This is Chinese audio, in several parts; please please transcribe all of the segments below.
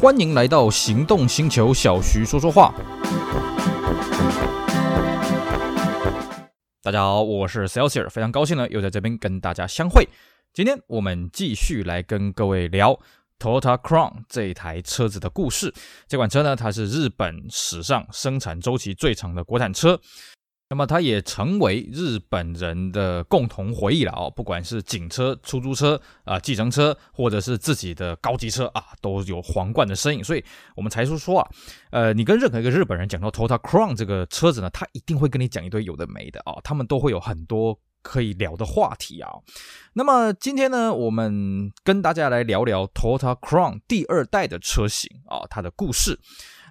欢迎来到行动星球，小徐说说话。大家好，我是 Celsius，非常高兴呢，又在这边跟大家相会。今天我们继续来跟各位聊 Toyota Crown 这一台车子的故事。这款车呢，它是日本史上生产周期最长的国产车。那么它也成为日本人的共同回忆了哦，不管是警车、出租车啊、计程车，或者是自己的高级车啊，都有皇冠的身影。所以我们才说说啊，呃，你跟任何一个日本人讲到 Toyota Crown 这个车子呢，他一定会跟你讲一堆有的没的啊、他们都会有很多可以聊的话题啊。那么今天呢，我们跟大家来聊聊 Toyota Crown 第二代的车型啊，它的故事。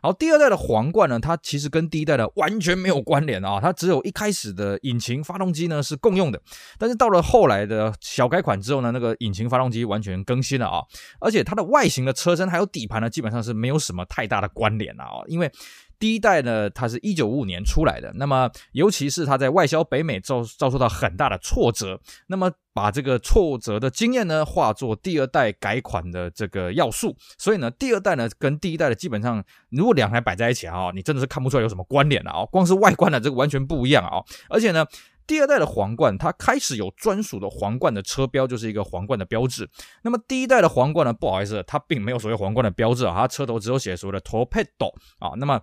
然后第二代的皇冠呢，它其实跟第一代的完全没有关联啊，它只有一开始的引擎发动机呢是共用的，但是到了后来的小改款之后呢，那个引擎发动机完全更新了啊，而且它的外形的车身还有底盘呢，基本上是没有什么太大的关联了啊，因为。第一代呢，它是一九五五年出来的，那么尤其是它在外销北美遭遭受到很大的挫折，那么把这个挫折的经验呢化作第二代改款的这个要素，所以呢，第二代呢跟第一代的基本上，如果两台摆在一起啊，你真的是看不出来有什么关联了啊，光是外观的这个完全不一样啊，而且呢，第二代的皇冠它开始有专属的皇冠的车标，就是一个皇冠的标志，那么第一代的皇冠呢，不好意思，它并没有所谓皇冠的标志啊，它车头只有写所谓的 Torpedo 啊，那么。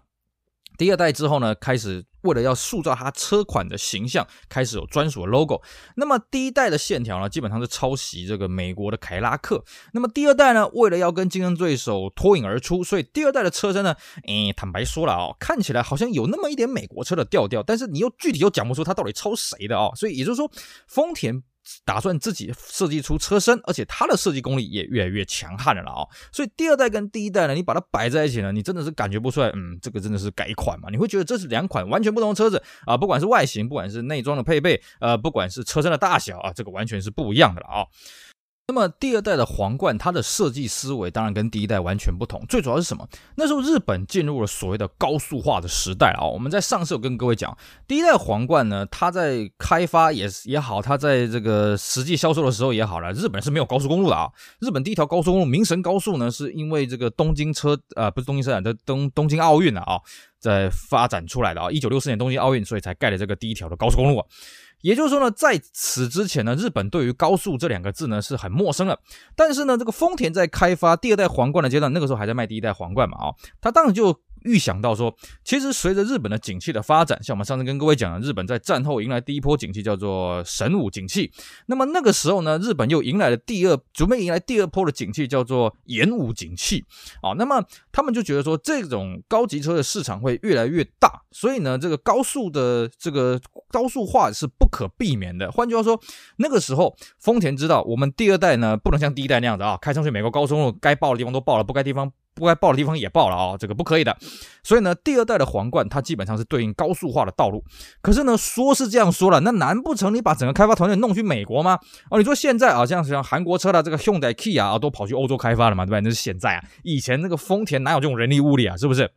第二代之后呢，开始为了要塑造它车款的形象，开始有专属的 logo。那么第一代的线条呢，基本上是抄袭这个美国的凯拉克。那么第二代呢，为了要跟竞争对手脱颖而出，所以第二代的车身呢，诶，坦白说了啊、哦，看起来好像有那么一点美国车的调调，但是你又具体又讲不出它到底抄谁的啊、哦。所以也就是说，丰田。打算自己设计出车身，而且它的设计功力也越来越强悍了啊、所以第二代跟第一代呢，你把它摆在一起呢，你真的是感觉不出来，嗯，这个真的是改款嘛？你会觉得这是两款完全不同的车子啊，不管是外形，不管是内装的配备，呃，不管是车身的大小啊，这个完全是不一样的了啊、那么第二代的皇冠，它的设计思维当然跟第一代完全不同。最主要是什么？那时候日本进入了所谓的高速化的时代啊。我们在上次有跟各位讲，第一代皇冠呢，它在开发也也好，它在这个实际销售的时候也好了，日本是没有高速公路的啊。日本第一条高速公路明神高速呢，是因为这个东京车呃不是东京车展的东东京奥运啊，在发展出来的啊。一九六四年东京奥运，所以才盖了这个第一条的高速公路。也就是说呢，在此之前呢，日本对于高速这两个字呢是很陌生的。但是呢，这个丰田在开发第二代皇冠的阶段，那个时候还在卖第一代皇冠嘛，啊，他当时就。预想到说，其实随着日本的景气的发展，像我们上次跟各位讲的，日本在战后迎来第一波景气叫做神武景气。那么那个时候呢，日本又迎来了第二，准备迎来第二波的景气叫做演武景气。啊，那么他们就觉得说，这种高级车的市场会越来越大，所以呢，这个高速的这个高速化是不可避免的。换句话说，那个时候丰田知道，我们第二代呢不能像第一代那样子啊，开上去美国高速路该爆的地方都爆了，不该地方。不该爆的地方也爆了啊、哦，这个不可以的。所以呢，第二代的皇冠它基本上是对应高速化的道路。可是呢，说是这样说了，那难不成你把整个开发团队弄去美国吗？哦，你说现在啊，像像韩国车的这个 Hyundai Kia 啊，都跑去欧洲开发了嘛，对吧？那是现在啊，以前那个丰田哪有这种人力物力啊，是不是？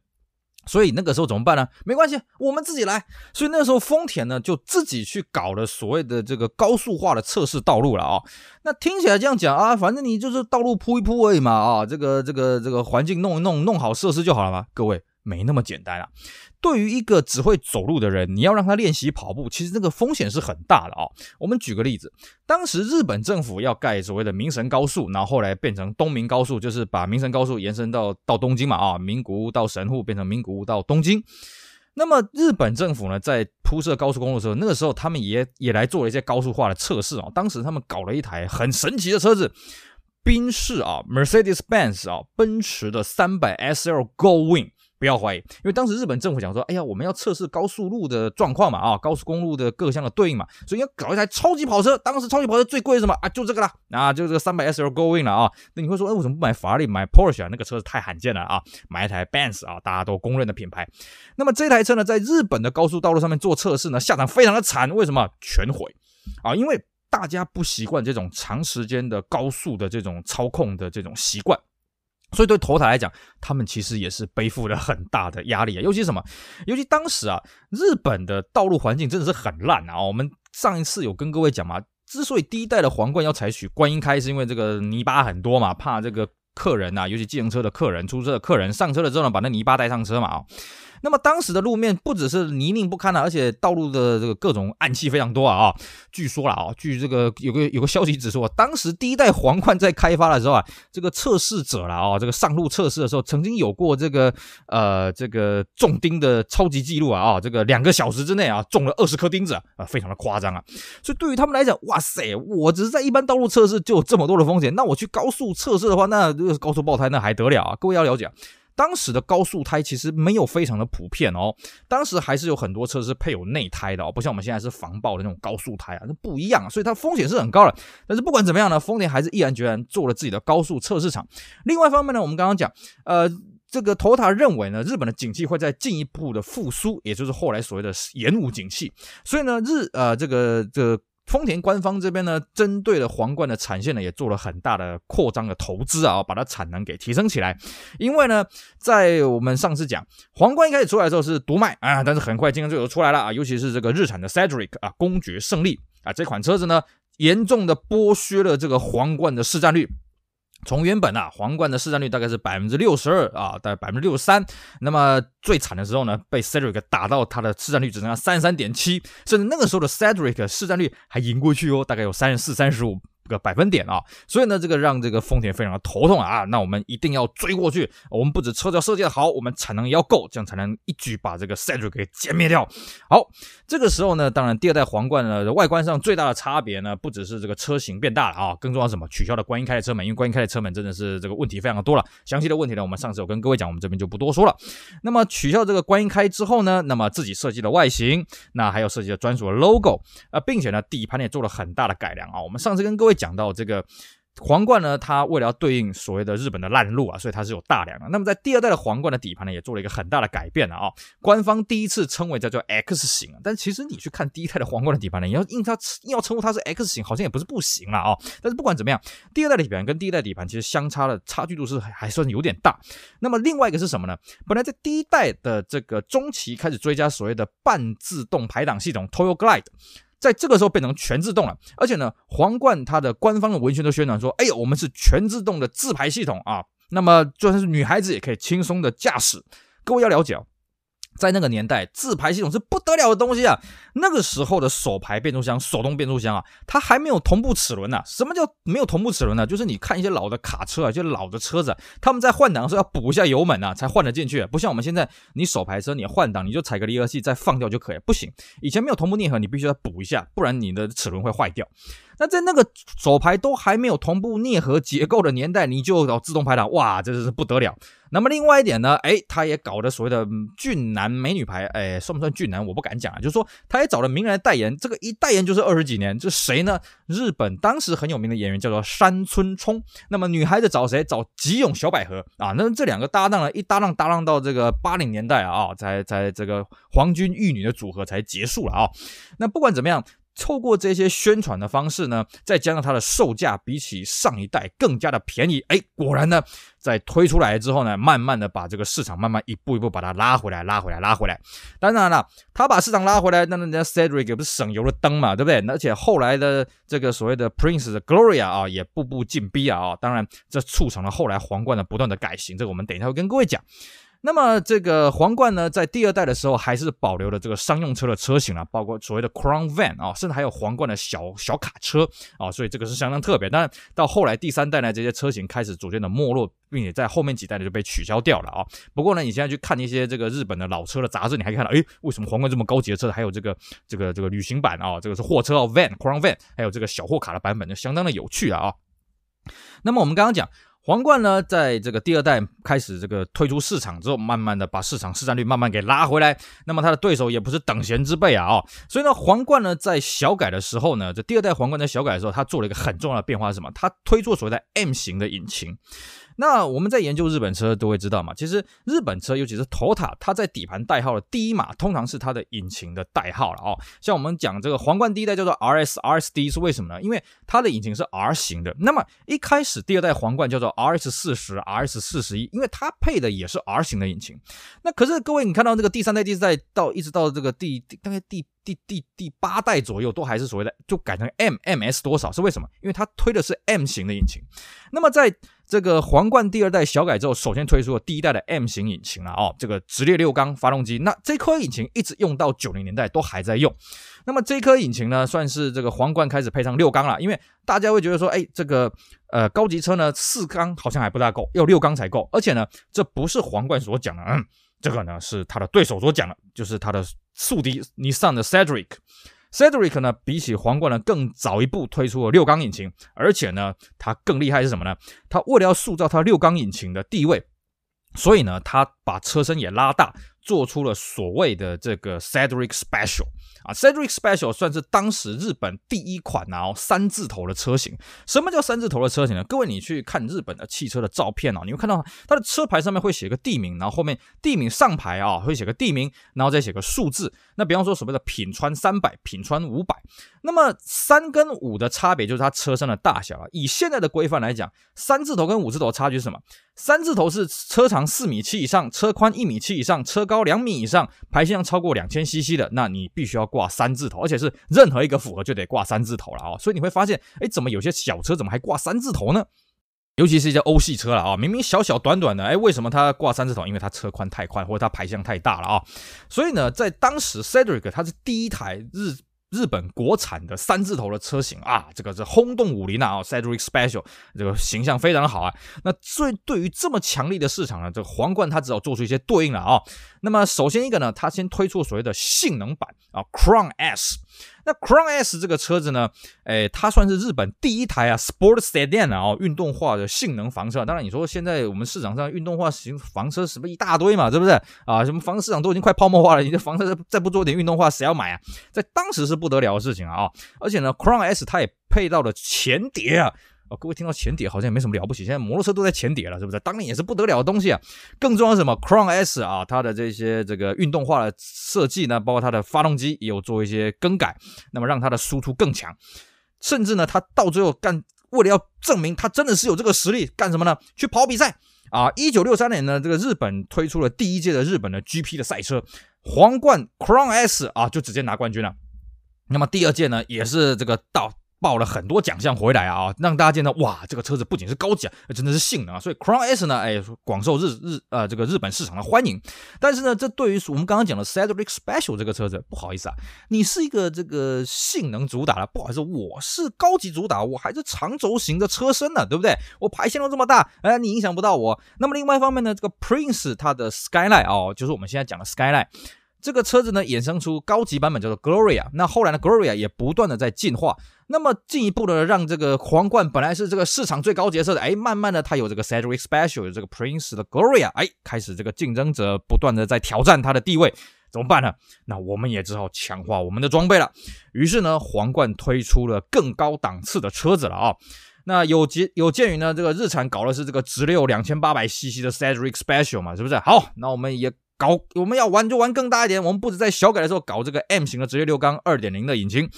所以那个时候怎么办呢？没关系，我们自己来。所以那个时候丰田呢就自己去搞了所谓的这个高速化的测试道路了啊、那听起来这样讲啊，反正你就是道路铺一铺而已嘛啊，这个这个这个环境弄一弄，弄好设施就好了嘛，各位。没那么简单啊！对于一个只会走路的人，你要让他练习跑步，其实这个风险是很大的啊。我们举个例子，当时日本政府要盖所谓的明神高速，然后后来变成东名高速，就是把明神高速延伸到到东京嘛啊，名古屋到神户变成名古屋到东京。那么日本政府呢，在铺设高速公路的时候，那个时候他们也也来做了一些高速化的测试啊。当时他们搞了一台很神奇的车子，宾士啊，Mercedes-Benz 啊，奔驰的 300SL Goldwing。不要怀疑，因为当时日本政府讲说，哎呀，我们要测试高速路的状况嘛，啊，高速公路的各项的对应嘛，所以要搞一台超级跑车。当时超级跑车最贵的什么啊？就这个啦，啊，就这个三百 SL Going 了啊。那你会说，哎，为什么不买法拉利，买 Porsche 啊？那个车子太罕见了啊，买一台 Benz 啊，大家都公认的品牌。那么这台车呢，在日本的高速道路上面做测试呢，下场非常的惨。为什么？全毁啊！因为大家不习惯这种长时间的高速的这种操控的这种习惯。所以对头台来讲，他们其实也是背负了很大的压力啊。尤其什么？尤其当时啊，日本的道路环境真的是很烂啊。我们上一次有跟各位讲嘛，之所以第一代的皇冠要采取观音开，是因为这个泥巴很多嘛，怕这个客人啊，尤其计程车的客人、出租车的客人上车了之后呢，把那泥巴带上车嘛啊。那么当时的路面不只是泥泞不堪啊，而且道路的这个各种暗器非常多啊！据说了啊，据这个有个有个消息指出啊，当时第一代皇冠在开发的时候啊，这个测试者了啊，这个上路测试的时候，曾经有过这个呃这个中钉的超级记录啊啊！这个两个小时之内啊，中了二十颗钉子啊，非常的夸张啊！所以对于他们来讲，哇塞，我只是在一般道路测试就有这么多的风险，那我去高速测试的话，那这个高速爆胎那还得了啊！各位要了解。当时的高速胎其实没有非常的普遍哦，当时还是有很多车是配有内胎的哦，不像我们现在是防爆的那种高速胎啊，那不一样，所以它风险是很高的。但是不管怎么样呢，丰田还是毅然决然做了自己的高速测试场。另外一方面呢，我们刚刚讲，呃，这个 Toyota 认为呢，日本的景气会在进一步的复苏，也就是后来所谓的延误景气，所以呢，日呃这个这个。丰田官方这边呢，针对了皇冠的产线呢，也做了很大的扩张的投资啊，把它产能给提升起来。因为呢，在我们上次讲皇冠一开始出来的时候是独卖啊，但是很快竞争对手出来了啊，尤其是这个日产的 Cedric 啊，公爵胜利啊，这款车子呢，严重的剥削了这个皇冠的市占率。从原本啊，皇冠的市占率大概是百分之六十二啊，大概百分之六十三。那么最惨的时候呢，被 Cedric 打到他的市占率只剩下三十三点七，甚至那个时候的 Cedric 市占率还赢过去哦，大概有三十四、三十五。个百分点啊，所以呢，这个让这个丰田非常的头痛啊。那我们一定要追过去，我们不止车子要设计的好，我们产能也要够，这样才能一举把这个 Cedric 给歼灭掉。好，这个时候呢，当然第二代皇冠呢，外观上最大的差别呢，不只是这个车型变大了啊，更重要什么？取消了观音开的车门，因为观音开的车门真的是这个问题非常的多了。详细的问题呢，我们上次有跟各位讲，我们这边就不多说了。那么取消这个观音开之后呢，那么自己设计的外形，那还有设计的专属的 logo 啊，并且呢，底盘也做了很大的改良啊。我们上次跟各位讲到这个。皇冠呢，它为了要对应所谓的日本的烂路啊，所以它是有大梁的。那么在第二代的皇冠的底盘呢，也做了一个很大的改变了啊。官方第一次称为叫做 X 型，但其实你去看第一代的皇冠的底盘呢，你要硬它硬要称呼它是 X 型，好像也不是不行了啊。但是不管怎么样，第二代的底盘跟第一代底盘其实相差的差距度是还算有点大。那么另外一个是什么呢？本来在第一代的这个中期开始追加所谓的半自动排档系统 Toyo Glide。在这个时候变成全自动了，而且呢，皇冠它的官方的文宣都宣传说，哎呦，我们是全自动的自排系统啊，那么就算是女孩子也可以轻松的驾驶。各位要了解哦。在那个年代，自排系统是不得了的东西啊！那个时候的手排变速箱、手动变速箱啊，它还没有同步齿轮呢。什么叫没有同步齿轮呢？就是你看一些老的卡车啊，就老的车子，他们在换挡的时候要补一下油门啊，才换得进去。不像我们现在，你手排车你换挡，你就踩个离合器再放掉就可以。不行，以前没有同步啮合，你必须要补一下，不然你的齿轮会坏掉。那在那个手排都还没有同步啮合结构的年代，你就搞自动排档，哇，这是不得了。那么另外一点呢，哎，他也搞的所谓的俊男美女牌，哎，算不算俊男我不敢讲啊，就是说他也找了名人来代言，这个一代言就是二十几年，这谁呢？日本当时很有名的演员叫做山村聪。那么女孩子找谁？找吉永小百合啊。那这两个搭档呢，一搭档搭档到这个八零年代啊，才才这个皇军玉女的组合才结束了啊。那不管怎么样。透过这些宣传的方式呢，再加上它的售价比起上一代更加的便宜，哎，果然呢，在推出来之后呢，慢慢的把这个市场慢慢一步一步把它拉回来，拉回来，拉回来。当然了，他把市场拉回来，那人家 Cedric 不是省油的灯嘛，对不对？而且后来的这个所谓的 Prince 的 Gloria 啊，也步步进逼啊，当然这促成了后来皇冠的不断的改型，这个我们等一下会跟各位讲。那么这个皇冠呢，在第二代的时候还是保留了这个商用车的车型啊，包括所谓的 Crown Van 啊，甚至还有皇冠的小小卡车啊，所以这个是相当特别。但到后来第三代呢，这些车型开始逐渐的没落，并且在后面几代呢就被取消掉了啊。不过呢，你现在去看一些这个日本的老车的杂志，你还看到，诶，为什么皇冠这么高级的车还有这个这个这个旅行版啊？这个是货车哦，Van Crown Van，还有这个小货卡的版本，就相当的有趣啊。那么我们刚刚讲。皇冠呢，在这个第二代开始这个推出市场之后，慢慢的把市场市占率慢慢给拉回来。那么它的对手也不是等闲之辈啊，哦，所以呢，皇冠呢在小改的时候呢，这第二代皇冠在小改的时候，它做了一个很重要的变化是什么？它推出所谓的 M 型的引擎。那我们在研究日本车都会知道嘛，其实日本车尤其是 Toyota，它在底盘代号的第一码通常是它的引擎的代号了哦。像我们讲这个皇冠第一代叫做 RS RSD 是为什么呢？因为它的引擎是 R 型的。那么一开始第二代皇冠叫做 RS 四十 RS 四十一，因为它配的也是 R 型的引擎。那可是各位你看到这个第三代、第四代到一直到这个第大概第第第第八代左右，都还是所谓的就改成 M MS 多少是为什么？因为它推的是 M 型的引擎。那么在这个皇冠第二代小改之后，首先推出了第一代的 M 型引擎了哦，这个直列六缸发动机，那这颗引擎一直用到九零年代都还在用。那么这颗引擎呢，算是这个皇冠开始配上六缸了，因为大家会觉得说，哎，这个呃高级车呢四缸好像还不大够，要六缸才够，而且呢，这不是皇冠所讲的，嗯，这个呢是他的对手所讲的，就是他的宿敌尼桑的 Cedric。Cedric 呢，比起皇冠呢更早一步推出了六缸引擎，而且呢，它更厉害是什么呢？它为了要塑造它六缸引擎的地位，所以呢，它把车身也拉大。做出了所谓的这个 Cedric Special 啊，Cedric Special 算是当时日本第一款啊三字头的车型。什么叫三字头的车型呢？各位，你去看日本的汽车的照片哦，你会看到它的车牌上面会写个地名，然后后面地名上牌啊会写个地名，然后再写个数字。那比方说所谓的品川三百、品川五百，那么三跟五的差别就是它车身的大小啊。以现在的规范来讲，三字头跟五字头差距是什么？三字头是车长四米七以上，车宽一米七以上，车高两米以上，排气量超过两千 CC 的，那你必须要挂三字头，而且是任何一个符合就得挂三字头了啊、哦！所以你会发现，哎，怎么有些小车怎么还挂三字头呢？尤其是一些欧系车了啊、明明小小短短的，哎，为什么它挂三字头？因为它车宽太宽，或者它排量太大了啊、所以呢，在当时，Cedric 它是第一台日。日本国产的三字头的车型啊，这个是轰动武林啊，Cedric Special 这个形象非常好啊。那最对于这么强力的市场呢，这个皇冠它只好做出一些对应了啊。那么首先一个呢，它先推出所谓的性能版啊，Crown S。那 Crown S 这个车子呢，哎，它算是日本第一台啊，Sport Sedan 啊，运动化的性能房车。当然，你说现在我们市场上运动化型房车什么一大堆嘛，是不是啊？什么房车市场都已经快泡沫化了，你这房车再不做点运动化，谁要买啊？在当时是不得了的事情啊！而且呢，Crown S 它也配到了前碟啊。哦，各位听到前碟好像也没什么了不起，现在摩托车都在前碟了，是不是？当年也是不得了的东西啊。更重要是什么？Crown S 啊，它的这些这个运动化的设计呢，包括它的发动机也有做一些更改，那么让它的输出更强。甚至呢，它到最后干，为了要证明它真的是有这个实力，干什么呢？去跑比赛啊！一九六三年呢，这个日本推出了第一届的日本的 GP 的赛车，皇冠 Crown S 啊，就直接拿冠军了。那么第二届呢，也是这个到。报了很多奖项回来啊，让大家见到哇，这个车子不仅是高级啊，真的是性能啊，所以 Crown S 呢，哎，广受日日呃这个日本市场的欢迎。但是呢，这对于我们刚刚讲的 Cedric Special 这个车子，不好意思啊，你是一个这个性能主打的，不好意思，我是高级主打，我还是长轴型的车身呢，对不对？我排线都这么大，哎，你影响不到我。那么另外一方面呢，这个 Prince 它的 Skyline 哦，就是我们现在讲的 Skyline。这个车子呢，衍生出高级版本叫做 Gloria。那后来呢，Gloria 也不断的在进化。那么进一步的让这个皇冠本来是这个市场最高级的车子，哎，慢慢的它有这个 Cedric Special，有这个 Prince 的 Gloria，哎，开始这个竞争者不断的在挑战它的地位，怎么办呢？那我们也只好强化我们的装备了。于是呢，皇冠推出了更高档次的车子了啊。那有鉴有鉴于呢，这个日产搞的是这个直六两千八百 CC 的 Cedric Special 嘛，是不是？好，那我们也。搞我们要玩就玩更大一点，我们不止在小改的时候搞这个 M 型的直列六缸二点零的引擎，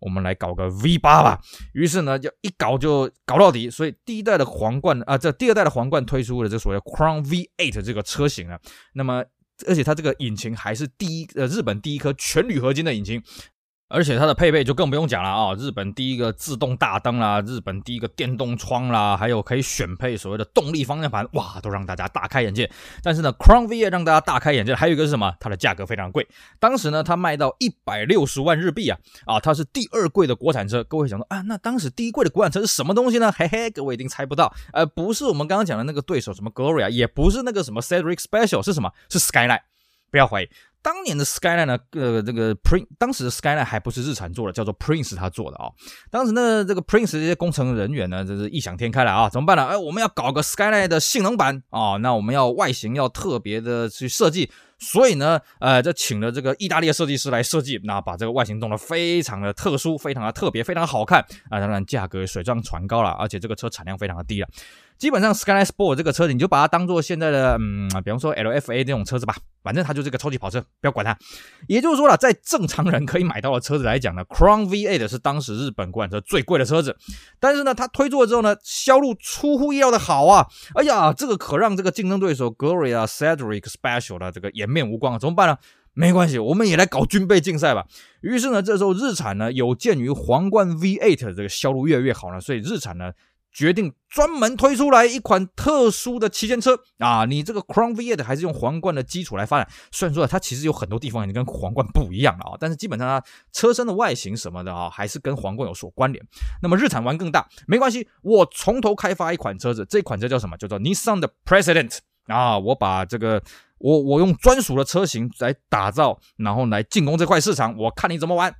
我们来搞个 V 八吧。于是呢，就一搞就搞到底。所以第一代的皇冠啊，这第二代的皇冠推出了这所谓 Crown V eight 这个车型啊。那么，而且它这个引擎还是第一呃日本第一颗全铝合金的引擎。而且它的配备就更不用讲了啊！日本第一个自动大灯啦，日本第一个电动窗啦，还有可以选配所谓的动力方向盘，哇，都让大家大开眼界。但是呢，Crown V8 让大家大开眼界，还有一个是什么？它的价格非常贵。当时呢，它卖到一百六十万日币啊！啊，它是第二贵的国产车。各位想说啊，那当时第一贵的国产车是什么东西呢？嘿嘿，各位一定猜不到，呃，不是我们刚刚讲的那个对手什么 Gloria，也不是那个什么 Cedric Special，是什么？是 Skyline。不要怀疑。当年的 Skyline 呢，呃，这个 Prince 当时的 Skyline 还不是日产做的，叫做 Prince 他做的啊、当时呢，这个 Prince 这些工程人员呢，真是异想天开了啊！怎么办呢？哎，我们要搞个 Skyline 的性能版啊、那我们要外形要特别的去设计，所以呢，呃，就请了这个意大利的设计师来设计，那把这个外形弄得非常的特殊，非常的特别，非常好看啊！当然价格水涨船高了，而且这个车产量非常的低了。基本上 Skyline Sport 这个车子，你就把它当做现在的，嗯，比方说 LFA 这种车子吧，反正它就是个超级跑车，不要管它。也就是说了，在正常人可以买到的车子来讲呢，Crown V8 是当时日本国产车最贵的车子。但是呢，它推出了之后呢，销路出乎意料的好啊！哎呀，这个可让这个竞争对手 Gloria Cedric Special 的这个颜面无光啊！怎么办呢？没关系，我们也来搞军备竞赛吧。于是呢，这时候日产呢，有鉴于皇冠 V8 的这个销路越来越好呢，所以日产呢。决定专门推出来一款特殊的旗舰车啊！你这个 Crown V8 还是用皇冠的基础来发展，虽然说它其实有很多地方已经跟皇冠不一样了啊，但是基本上它车身的外形什么的啊，还是跟皇冠有所关联。那么日产玩更大，没关系，我从头开发一款车子，这款车叫什么？叫做 Nissan 的 President 啊！我把这个我我用专属的车型来打造，然后来进攻这块市场，我看你怎么玩。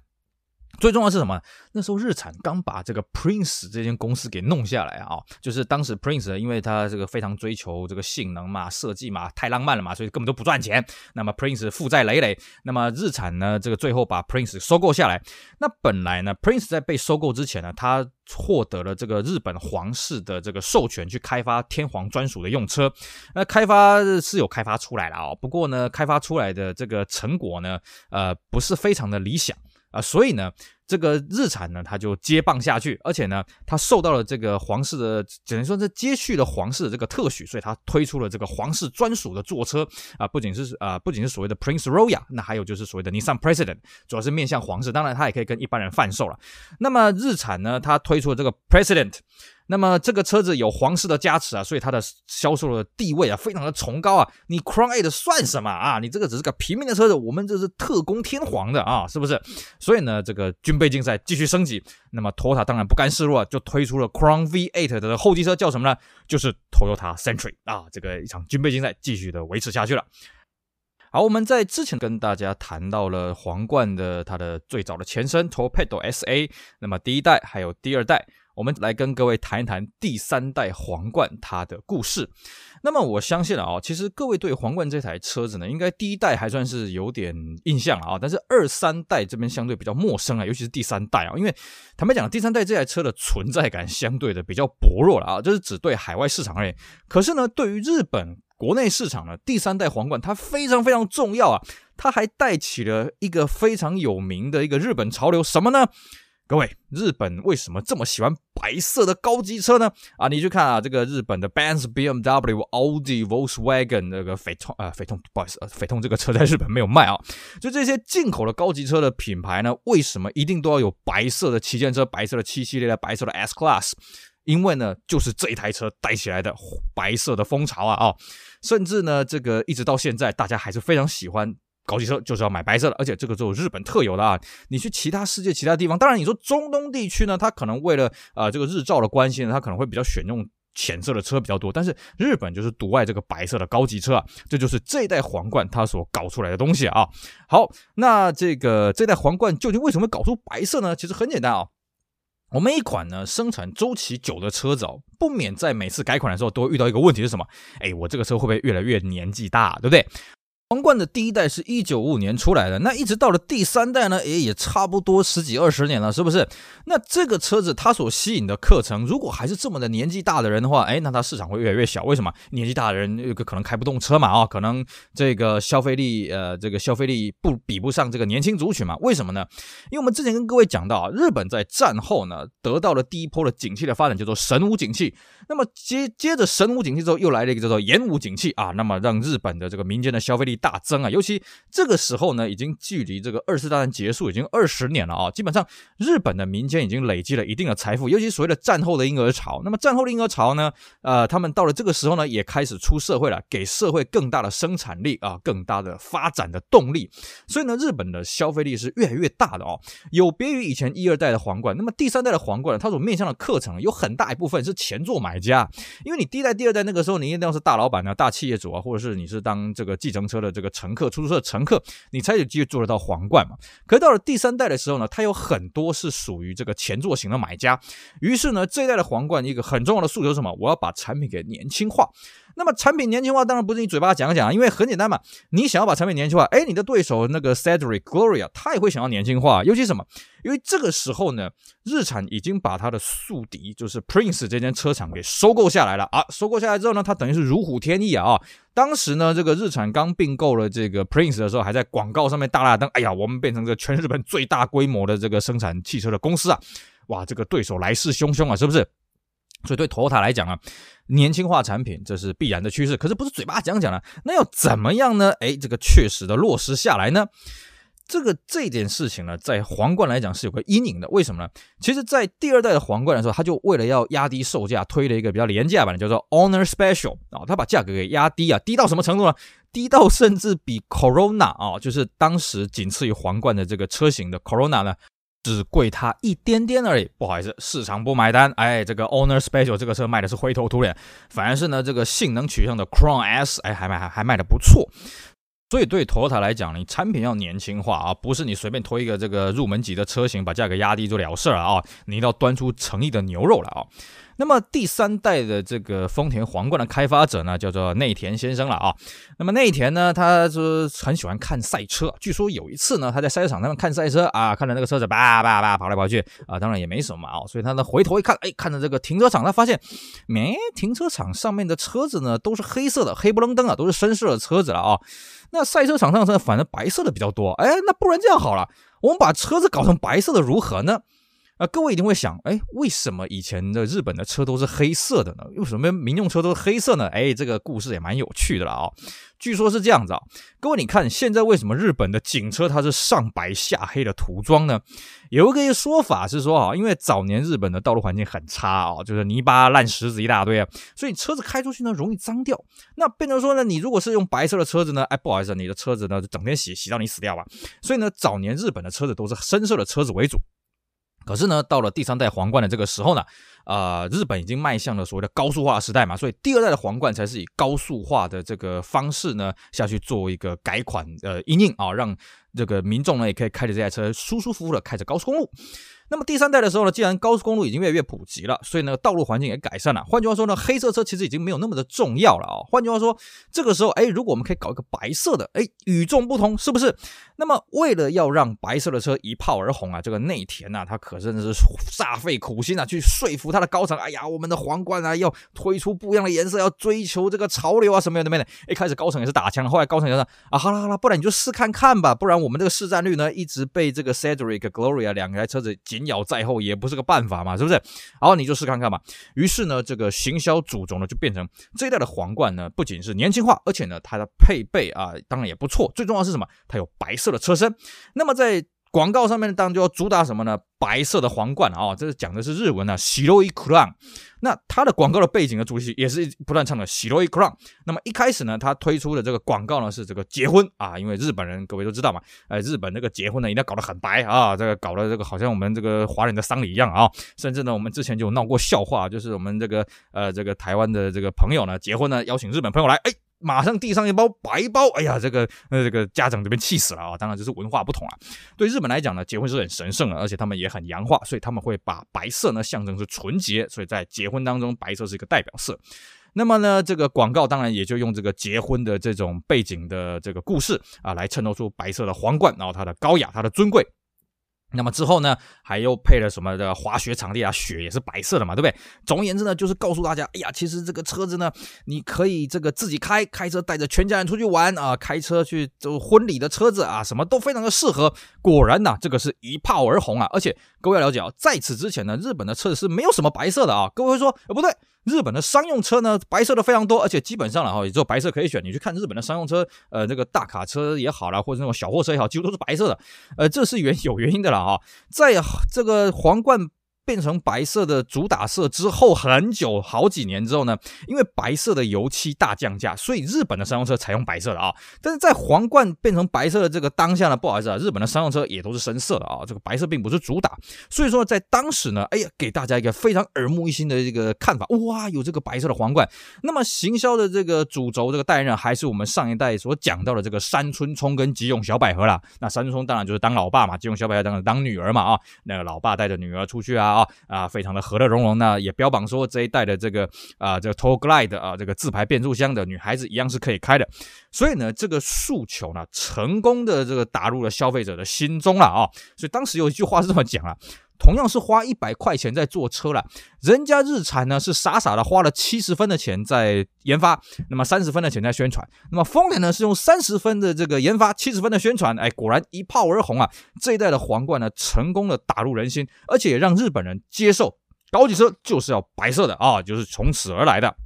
最重要是什么？那时候日产刚把这个 Prince 这间公司给弄下来啊，就是当时 Prince 因为他这个非常追求这个性能嘛、设计嘛，太浪漫了嘛，所以根本都不赚钱。那么 Prince 负债累累，那么日产呢，这个最后把 Prince 收购下来。那本来呢，Prince 在被收购之前呢，他获得了这个日本皇室的这个授权去开发天皇专属的用车。那开发是有开发出来了啊，不过呢，开发出来的这个成果呢，呃，不是非常的理想。啊、所以呢，这个日产呢，它就接棒下去，而且呢，它受到了这个皇室的，只能说是接续了皇室的这个特许，所以它推出了这个皇室专属的坐车啊、不仅是啊、不仅是所谓的 Prince Royal，那还有就是所谓的 Nissan President，主要是面向皇室，当然它也可以跟一般人贩售了。那么日产呢，它推出了这个 President。那么这个车子有皇室的加持啊，所以它的销售的地位啊非常的崇高啊。你 Crown 8算什么啊？你这个只是个平民的车子，我们这是特供天皇的啊，是不是？所以呢，这个军备竞赛继续升级。那么 Toyota 当然不甘示弱，就推出了 Crown V8 的后继车，叫什么呢？就是 Toyota Century 啊。这个一场军备竞赛继续的维持下去了。好，我们在之前跟大家谈到了皇冠的它的最早的前身 Torpedo SA，那么第一代还有第二代。我们来跟各位谈一谈第三代皇冠它的故事。那么我相信了啊，其实各位对皇冠这台车子呢，应该第一代还算是有点印象啊，但是二三代这边相对比较陌生啊，尤其是第三代啊，因为坦白讲，第三代这台车的存在感相对的比较薄弱了啊，这是只对海外市场而言。可是呢，对于日本国内市场呢，第三代皇冠它非常非常重要啊，它还带起了一个非常有名的一个日本潮流，什么呢？各位，日本为什么这么喜欢白色的高级车呢？啊，你去看啊，这个日本的 Benz、BMW、奥迪、Volkswagen 那个斐通啊，斐通不好意思，斐通这个车在日本没有卖啊。就这些进口的高级车的品牌呢，为什么一定都要有白色的旗舰车、白色的七系列的白色的 S Class？因为呢，就是这一台车带起来的白色的风潮啊啊，甚至呢，这个一直到现在，大家还是非常喜欢。高级车就是要买白色的，而且这个只有日本特有的啊！你去其他世界其他地方，当然你说中东地区呢，它可能为了、呃、这个日照的关系呢，它可能会比较选用浅色的车比较多。但是日本就是独爱这个白色的高级车啊，这就是这一代皇冠它所搞出来的东西啊。好，那这个这代皇冠究竟为什么会搞出白色呢？其实很简单啊，我们一款呢生产周期久的车子哦，不免在每次改款的时候都会遇到一个问题是什么？哎，我这个车会不会越来越年纪大，对不对？皇冠的第一代是一九五五年出来的，那一直到了第三代呢，也，也差不多十几二十年了，是不是？那这个车子它所吸引的客层，如果还是这么的年纪大的人的话，诶，那它市场会越来越小。为什么？年纪大的人有可能开不动车嘛，啊，可能这个消费力，呃，这个消费力不比不上这个年轻族群嘛？为什么呢？因为我们之前跟各位讲到啊，日本在战后呢得到了第一波的景气的发展，叫做神武景气。那么接接着神武景气之后，又来了一个叫做演武景气啊，那么让日本的这个民间的消费力。大增啊！尤其这个时候呢，已经距离这个二次大战结束已经二十年了啊！基本上日本的民间已经累积了一定的财富，尤其所谓的战后的婴儿潮。那么战后的婴儿潮呢，呃，他们到了这个时候呢，也开始出社会了，给社会更大的生产力啊，更大的发展的动力。所以呢，日本的消费力是越来越大的哦。有别于以前一二代的皇冠，那么第三代的皇冠呢，它所面向的客层有很大一部分是前座买家，因为你第一代、第二代那个时候，你一定要是大老板啊、大企业主啊，或者是你是当这个计程车的。这个乘客，出租车的乘客，你才有机会坐得到皇冠嘛？可到了第三代的时候呢，它有很多是属于这个前座型的买家。于是呢，这一代的皇冠一个很重要的诉求是什么？我要把产品给年轻化。那么产品年轻化当然不是你嘴巴讲讲，因为很简单嘛，你想要把产品年轻化，哎，你的对手那个 Cedric Gloria 他也会想要年轻化。尤其什么？因为这个时候呢，日产已经把他的宿敌就是 Prince 这间车厂给收购下来了啊。收购下来之后呢，它等于是如虎添翼啊。当时呢，这个日产刚并购了这个 Prince 的时候，还在广告上面大大灯，哎呀，我们变成这全日本最大规模的这个生产汽车的公司啊。哇，这个对手来势汹汹啊，是不是？所以对 Toyota 来讲啊，年轻化产品这是必然的趋势。可是不是嘴巴讲讲了，那要怎么样呢？哎，这个确实的落实下来呢？这个这件事情呢，在皇冠来讲是有个阴影的。为什么呢？其实，在第二代的皇冠的时候，他就为了要压低售价，推了一个比较廉价版的，叫做 Honor Special 啊，他把价格给压低啊，低到什么程度呢？低到甚至比 Corona 啊，就是当时仅次于皇冠的这个车型的 Corona 呢。只贵它一点点而已，不好意思，市场不买单。哎，这个 Owner Special 这个车卖的是灰头土脸，反而是呢这个性能取胜的 Crown S，哎，还卖还还卖的不错。所以对 Toyota 来讲，你产品要年轻化啊，不是你随便推一个这个入门级的车型，把价格压低就了事了啊，你要端出诚意的牛肉来啊。那么第三代的这个丰田皇冠的开发者呢，叫做内田先生了啊。那么内田呢，他就很喜欢看赛车。据说有一次呢，他在赛车场上看赛车啊，看着那个车子叭叭叭跑来跑去啊，当然也没什么啊。所以他呢回头一看，哎，看着这个停车场，他发现，没停车场上面的车子呢都是黑色的，黑不愣登啊，都是绅士的车子了啊。那赛车场上车反正白色的比较多。哎，那不然这样好了，我们把车子搞成白色的如何呢？啊，各位一定会想，哎，为什么以前的日本的车都是黑色的呢？为什么民用车都是黑色呢？哎，这个故事也蛮有趣的了啊、哦。据说是这样子啊，各位你看，现在为什么日本的警车它是上白下黑的涂装呢？有一个说法是说啊，因为早年日本的道路环境很差啊，就是泥巴烂石子一大堆啊，所以车子开出去呢容易脏掉。那变成说呢，你如果是用白色的车子呢，哎，不好意思，你的车子呢就整天洗洗到你死掉吧。所以呢，早年日本的车子都是深色的车子为主。可是呢，到了第三代皇冠的这个时候呢，呃，日本已经迈向了所谓的高速化时代嘛，所以第二代的皇冠才是以高速化的这个方式呢下去做一个改款呃因应啊，让这个民众呢也可以开着这台车舒舒服服的开着高速公路。那么第三代的时候呢，既然高速公路已经越来越普及了，所以呢，道路环境也改善了。换句话说呢，黑色车其实已经没有那么的重要了啊、换句话说，这个时候，哎，如果我们可以搞一个白色的，哎，与众不同，是不是？那么为了要让白色的车一炮而红啊，这个内田呐、啊，他可真的是煞费苦心啊，去说服他的高层。哎呀，我们的皇冠啊，要推出不一样的颜色，要追求这个潮流啊，什么样的没的。一开始高层也是打枪，后来高层就说啊，好了好了，不然你就试看看吧，不然我们这个市占率呢，一直被这个 Cedric Gloria 两台车子紧咬在后，也。不是个办法嘛，是不是？好，你就试看看吧。于是呢，这个行销主轴呢，就变成这一代的皇冠呢，不仅是年轻化，而且呢，它的配备啊，当然也不错。最重要是什么？它有白色的车身。那么在广告上面当然就要主打什么呢？白色的皇冠啊、哦，这是讲的是日文啊，白いクラウン。那它的广告的背景的主题曲也是不断唱的白いクラウン。那么一开始呢，它推出的这个广告呢是这个结婚啊，因为日本人各位都知道嘛，哎，日本那个结婚呢一定要搞得很白啊，这个搞得这个好像我们这个华人的丧礼一样啊，甚至呢我们之前就有闹过笑话，就是我们这个呃这个台湾的这个朋友呢结婚呢邀请日本朋友来，哎。 马上递上一包白包，哎呀，这个呃，这个家长这边气死了啊！当然这是文化不同啊。对日本来讲呢，结婚是很神圣的，而且他们也很洋化，所以他们会把白色呢象征是纯洁，所以在结婚当中，白色是一个代表色。那么呢，这个广告当然也就用这个结婚的这种背景的这个故事啊，来衬托出白色的皇冠，然后它的高雅，它的尊贵。那么之后呢，还又配了什么的滑雪场地啊，雪也是白色的嘛，对不对？总而言之呢，就是告诉大家，哎呀，其实这个车子呢，你可以这个自己开，开车带着全家人出去玩啊，开车去走婚礼的车子啊，什么都非常的适合。果然呐，这个是一炮而红啊！而且各位要了解啊，在此之前呢，日本的车子是没有什么白色的啊。各位会说，呃，不对。日本的商用车呢，白色的非常多，而且基本上了哈，也只有白色可以选。你去看日本的商用车，呃，这个大卡车也好啦，或者那种小货车也好，几乎都是白色的。呃，这是原有原因的了哈，在这个皇冠。变成白色的主打色之后，很久好几年之后呢，因为白色的油漆大降价，所以日本的商用车采用白色的啊。但是在皇冠变成白色的这个当下呢，不好意思啊，日本的商用车也都是深色的啊，这个白色并不是主打。所以说在当时呢，哎呀，给大家一个非常耳目一新的这个看法，哇，有这个白色的皇冠。那么行销的这个主轴这个代言人还是我们上一代所讲到的这个山村聪跟吉永小百合啦。那山村聪当然就是当老爸嘛，吉永小百合当然当女儿嘛啊，那个老爸带着女儿出去啊。啊，非常的和乐融融呢，也标榜说这一代的这个啊，这个 tour glide 啊，这个自排变速箱的女孩子一样是可以开的。所以呢，这个诉求呢，成功的这个打入了消费者的心中了啊。所以当时有一句话是这么讲啊。同样是花一百块钱在做车了，人家日产呢是傻傻的花了七十分的钱在研发，那么三十分的钱在宣传，那么丰田呢是用三十分的这个研发，七十分的宣传，哎，果然一炮而红啊！这一代的皇冠呢，成功的打入人心，而且也让日本人接受高级车就是要白色的啊，就是从此而来的。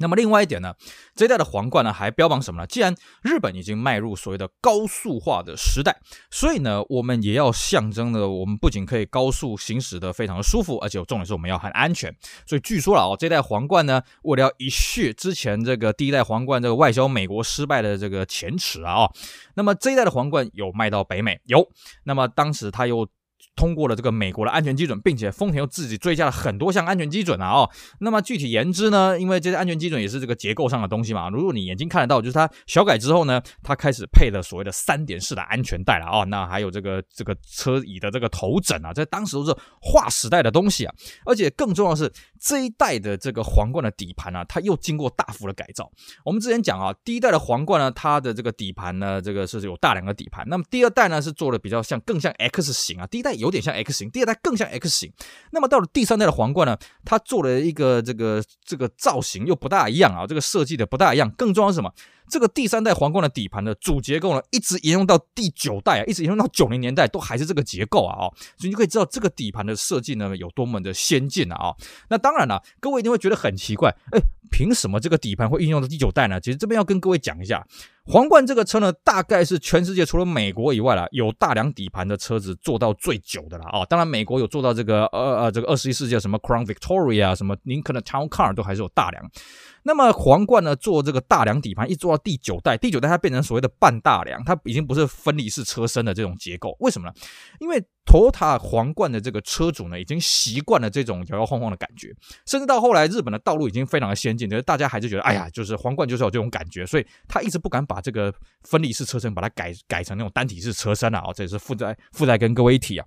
那么另外一点呢，这一代的皇冠呢还标榜什么呢？既然日本已经迈入所谓的高速化的时代，所以呢，我们也要象征的，我们不仅可以高速行驶的非常的舒服，而且重点是我们要很安全。所以据说了哦，这代皇冠呢，为了要一续之前这个第一代皇冠这个外销美国失败的这个前耻啊，哦，那么这一代的皇冠有卖到北美有，那么当时他又。通过了这个美国的安全基准，并且丰田又自己追加了很多项安全基准啊哦，那么具体言之呢，因为这些安全基准也是这个结构上的东西嘛，如果你眼睛看得到，就是它小改之后呢，它开始配了所谓的三点式的安全带了啊，那还有这个这个车椅的这个头枕啊，在当时都是划时代的东西啊，而且更重要的是这一代的这个皇冠的底盘呢，它又经过大幅的改造。我们之前讲啊，第一代的皇冠呢，它的这个底盘呢，这个是有大梁的底盘，那么第二代呢是做的比较像更像 X 型啊，第一代。有点像 X 型，第二代更像 X 型。那么到了第三代的皇冠呢，它做了一个这个这个造型又不大一样啊，这个设计的不大一样。更重要是什么？这个第三代皇冠的底盘的主结构呢，一直沿用到第九代啊，一直沿用到九零年代都还是这个结构啊，哦，所以你就可以知道这个底盘的设计呢有多么的先进了啊，那当然了，各位一定会觉得很奇怪，哎，凭什么这个底盘会运用到第九代呢？其实这边要跟各位讲一下。皇冠这个车呢，大概是全世界除了美国以外啦，有大梁底盘的车子做到最久的了啊、当然，美国有做到这个呃呃这个二十一世纪什么 Crown Victoria 什么林肯的 Town Car 都还是有大梁。那么皇冠呢，做这个大梁底盘一做到第九代，第九代它变成所谓的半大梁，它已经不是分离式车身的这种结构。为什么呢？因为 Toyota 皇冠的这个车主呢，已经习惯了这种摇摇晃晃的感觉，甚至到后来日本的道路已经非常的先进，就是大家还是觉得，哎呀，就是皇冠就是有这种感觉，所以他一直不敢把这个分离式车身把它改改成那种单体式车身啊，这也是附带附带跟各位一提啊。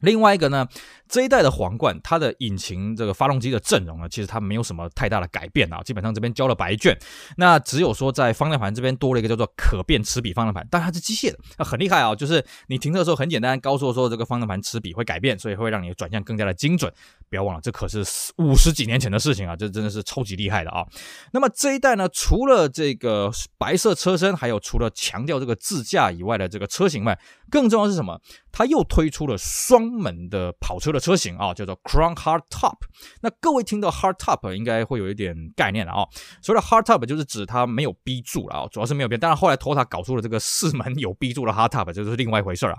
另外一个呢，这一代的皇冠，它的引擎这个发动机的阵容呢，其实它没有什么太大的改变啊，基本上这边交了白卷，那只有说在方向盘这边多了一个叫做可变齿比方向盘，但它是机械的，那很厉害啊，就是你停车的时候很简单，高速的时候这个方向盘齿比会改变，所以会让你转向更加的精准。不要忘了，这可是五十几年前的事情啊，这真的是超级厉害的啊。那么这一代呢，除了这个白色车身，还有除了强调这个自驾以外的这个车型外，更重要的是什么？它又推出了双门的跑车的车型啊，叫做 Crown Hardtop。那各位听到 Hardtop 应该会有一点概念了啊。所谓的 Hardtop 就是指它没有 B 柱了啊，主要是没有变。当然后来 t o t a 搞出了这个四门有 B 柱的 Hardtop，这就是另外一回事了。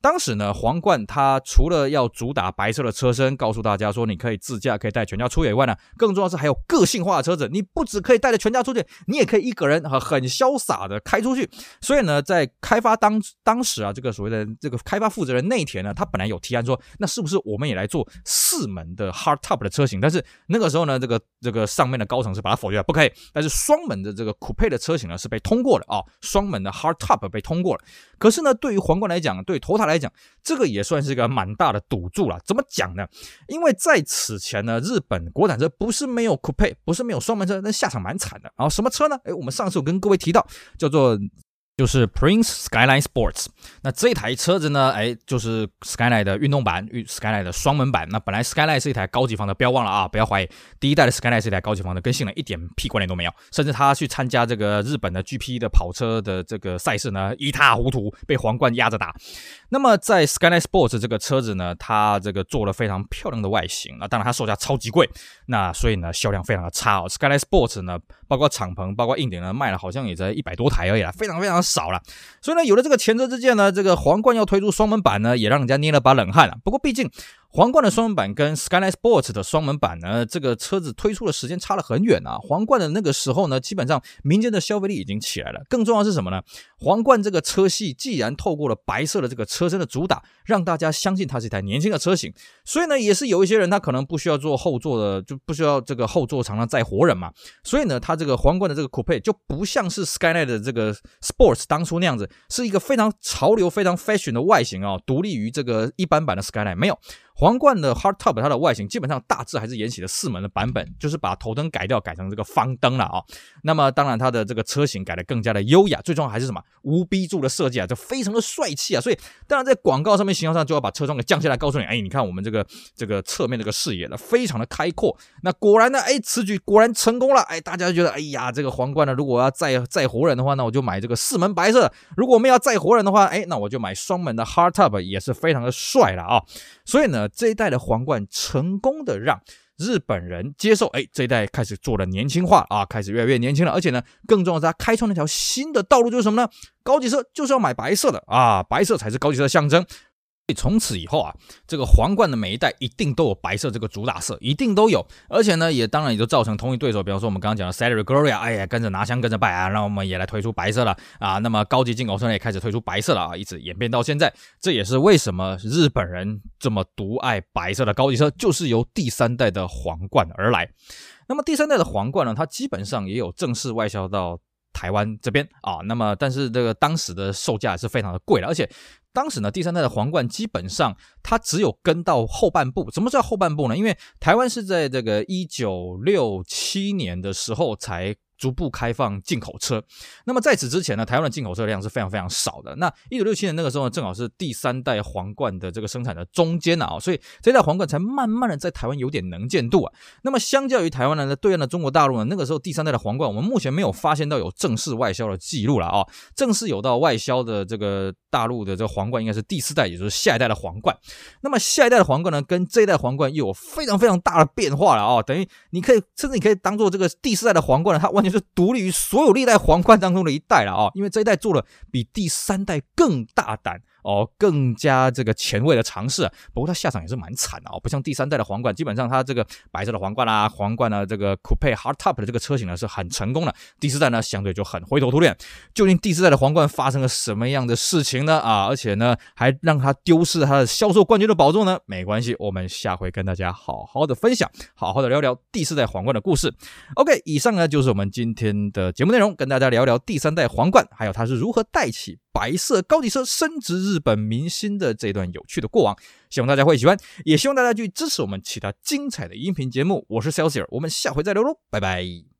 当时呢，皇冠它除了要主打白色的车身，告诉大家说你可以自驾，可以带全家出游以外呢，更重要是还有个性化的车子，你不只可以带着全家出去，你也可以一个人很潇洒的开出去。所以呢，在开发当当时啊，这个所谓的这个开发负责人内田呢，他本来有提案说，那是不是我们也来做四门的 hardtop 的车型？但是那个时候呢，这个这个上面的高层是把它否决了，不可以。但是双门的这个 coupe 的车型呢是被通过了啊，双门的 hardtop 被通过了。可是呢，对于皇冠来讲，对 Toyota 来讲，这个也算是一个蛮大的赌注了。怎么讲呢？因为在此前呢，日本国产车不是没有 Coupe，不是没有双门车，那下场蛮惨的。然后什么车呢？哎，我们上次有跟各位提到，叫做。就是 Prince Skyline Sports，那这台车子呢，哎，就是 Skyline 的运动版与 Skyline 的双门版。那本来 Skyline 是一台高级房的，不要忘了啊，不要怀疑，第一代的 Skyline 是一台高级房的，跟性能一点屁关联都没有。甚至他去参加这个日本的 GP 的跑车的这个赛事呢，一塌糊涂，被皇冠压着打。那么在 Skyline Sports 这个车子呢，它这个做了非常漂亮的外形啊，当然它售价超级贵，那所以呢销量非常的差哦。Skyline Sports 呢，包括敞篷，包括硬顶呢，卖了好像也在一百多台而已啦，非常非常。少了，所以呢，有了这个前车之鉴呢，这个皇冠要推出双门版呢，也让人家捏了把冷汗啊。不过毕竟。皇冠的双门版跟 Skyline Sports 的双门版呢，这个车子推出的时间差了很远啊。皇冠的那个时候呢，基本上民间的消费力已经起来了。更重要的是什么呢？皇冠这个车系既然透过了白色的这个车身的主打，让大家相信它是一台年轻的车型，所以呢，也是有一些人他可能不需要坐后座的，就不需要这个后座常常载活人嘛。所以呢，它这个皇冠的这个 Coupe 就不像是 Skyline 的这个 Sports 当初那样子，是一个非常潮流、非常 fashion 的外形啊、独立于这个一般版的 Skyline 没有。皇冠的 Hardtop 它的外形基本上大致还是沿袭了四门的版本，就是把头灯改掉，改成这个方灯了啊、那么当然它的这个车型改得更加的优雅，最重要还是什么无 B 柱的设计啊，就非常的帅气啊。所以当然在广告上面、形象上就要把车窗给降下来，告诉你，哎，你看我们这个这个侧面这个视野呢，非常的开阔。那果然呢，哎，此举果然成功了，哎，大家就觉得，哎呀，这个皇冠呢，如果要载载活人的话，那我就买这个四门白色；如果我们要载活人的话，哎，那我就买双门的 Hardtop，也是非常的帅了啊、所以呢。这一代的皇冠成功的让日本人接受，哎，这一代开始做的年轻化啊，开始越来越年轻了，而且呢，更重要的是，他开创了一条新的道路，就是什么呢？高级车就是要买白色的啊，白色才是高级车的象征。从此以后啊，这个皇冠的每一代一定都有白色这个主打色，一定都有。而且呢，也当然也就造成同一对手，比方说我们刚刚讲的 Celery Gloria，哎呀，跟着拿枪跟着拜啊，那我们也来推出白色了啊。那么高级进口车呢也开始推出白色了啊，一直演变到现在。这也是为什么日本人这么独爱白色的高级车，就是由第三代的皇冠而来。那么第三代的皇冠呢，它基本上也有正式外销到台湾这边啊。那么但是这个当时的售价是非常的贵的，而且。当时呢，第三代的皇冠基本上它只有跟到后半部。什么叫后半部呢？因为台湾是在这个一九六七年的时候才。逐步开放进口车，那么在此之前呢，台湾的进口车量是非常非常少的。那一九六七年那个时候呢，正好是第三代皇冠的这个生产的中间啊，所以这代皇冠才慢慢的在台湾有点能见度啊。那么相较于台湾呢，对岸的中国大陆呢，那个时候第三代的皇冠，我们目前没有发现到有正式外销的记录了啊。正式有到外销的这个大陆的这个皇冠，应该是第四代，也就是下一代的皇冠。那么下一代的皇冠呢，跟这一代皇冠又有非常非常大的变化了啊。等于你可以甚至你可以当做这个第四代的皇冠呢，它完全。是独立于所有历代皇冠当中的一代了啊，因为这一代做的比第三代更大胆。哦，更加这个前卫的尝试，啊不过它下场也是蛮惨的哦，不像第三代的皇冠，基本上它这个白色的皇冠啦、皇冠呢这个 Coupe Hardtop 的这个车型呢是很成功的。第四代呢相对就很灰头土脸。究竟第四代的皇冠发生了什么样的事情呢？啊，而且呢还让它丢失了它的销售冠军的宝座呢？没关系，我们下回跟大家好好的分享，好好的聊聊第四代皇冠的故事。OK，以上呢就是我们今天的节目内容，跟大家聊聊第三代皇冠，还有它是如何带起。白色高级车升值日本明星的这段有趣的过往，希望大家会喜欢，也希望大家去支持我们其他精彩的音频节目。我是 Celsius，我们下回再聊喽，拜拜。